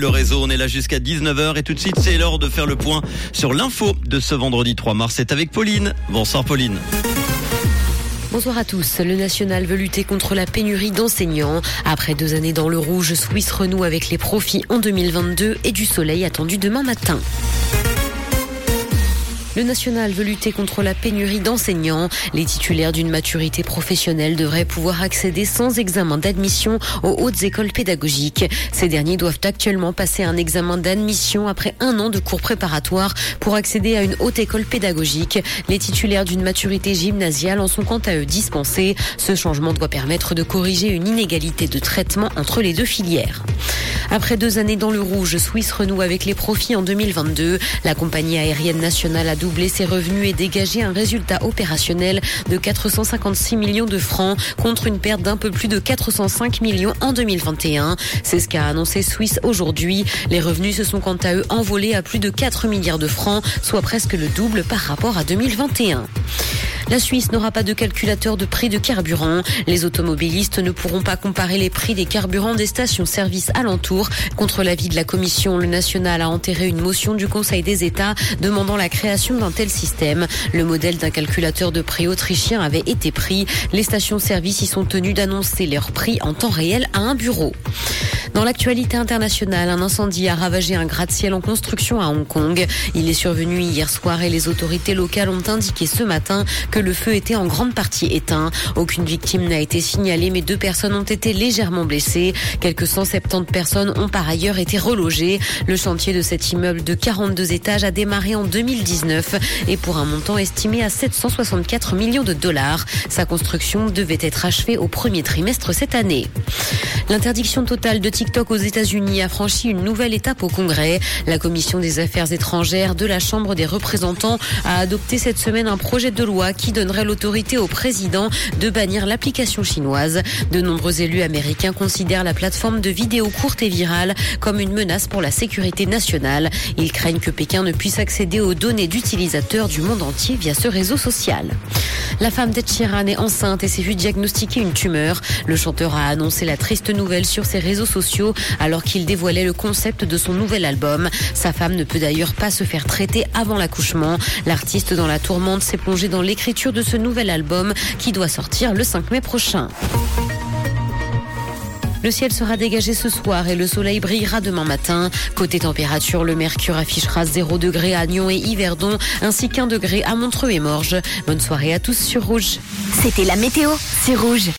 Le réseau, on est là jusqu'à 19h et tout de suite, c'est l'heure de faire le point sur l'info de ce vendredi 3 mars. C'est avec Pauline. Bonsoir Pauline. Bonsoir à tous. Le national veut lutter contre la pénurie d'enseignants. Après deux années dans le rouge, Suisse renoue avec les profits en 2022 et du soleil attendu demain matin. Le national veut lutter contre la pénurie d'enseignants. Les titulaires d'une maturité professionnelle devraient pouvoir accéder sans examen d'admission aux hautes écoles pédagogiques. Ces derniers doivent actuellement passer un examen d'admission après un an de cours préparatoires pour accéder à une haute école pédagogique. Les titulaires d'une maturité gymnasiale en sont quant à eux dispensés. Ce changement doit permettre de corriger une inégalité de traitement entre les deux filières. Après deux années dans le rouge, Swiss renoue avec les profits en 2022. La compagnie aérienne nationale a doublé ses revenus et dégagé un résultat opérationnel de 456 millions de francs contre une perte d'un peu plus de 405 millions en 2021. C'est ce qu'a annoncé Swiss aujourd'hui. Les revenus se sont quant à eux envolés à plus de 4 milliards de francs, soit presque le double par rapport à 2021. La Suisse n'aura pas de calculateur de prix de carburant. Les automobilistes ne pourront pas comparer les prix des carburants des stations-service alentours. Contre l'avis de la Commission, le national a enterré une motion du Conseil des États demandant la création d'un tel système. Le modèle d'un calculateur de prix autrichien avait été pris. Les stations-service y sont tenues d'annoncer leurs prix en temps réel à un bureau. Dans l'actualité internationale, un incendie a ravagé un gratte-ciel en construction à Hong Kong. Il est survenu hier soir et les autorités locales ont indiqué ce matin que le feu était en grande partie éteint. Aucune victime n'a été signalée, mais deux personnes ont été légèrement blessées. Quelques 170 personnes ont par ailleurs été relogées. Le chantier de cet immeuble de 42 étages a démarré en 2019 et pour un montant estimé à 764 millions de dollars. Sa construction devait être achevée au premier trimestre cette année. L'interdiction totale de TikTok aux États-Unis a franchi une nouvelle étape au Congrès. La commission des affaires étrangères de la Chambre des représentants a adopté cette semaine un projet de loi qui donnerait l'autorité au président de bannir l'application chinoise. De nombreux élus américains considèrent la plateforme de vidéos courtes et virales comme une menace pour la sécurité nationale. Ils craignent que Pékin ne puisse accéder aux données d'utilisateurs du monde entier via ce réseau social. La femme d'Ed Sheeran est enceinte et s'est vue diagnostiquer une tumeur. Le chanteur a annoncé la triste nouvelle sur ses réseaux sociaux alors qu'il dévoilait le concept de son nouvel album. Sa femme ne peut d'ailleurs pas se faire traiter avant l'accouchement. L'artiste dans la tourmente s'est plongé dans l'écriture de ce nouvel album qui doit sortir le 5 mai prochain. Le ciel sera dégagé ce soir et le soleil brillera demain matin. Côté température, le mercure affichera 0 degré à Nyon et Yverdon, ainsi qu'un degré à Montreux et Morges. Bonne soirée à tous sur Rouge. C'était la météo, c'est Rouge.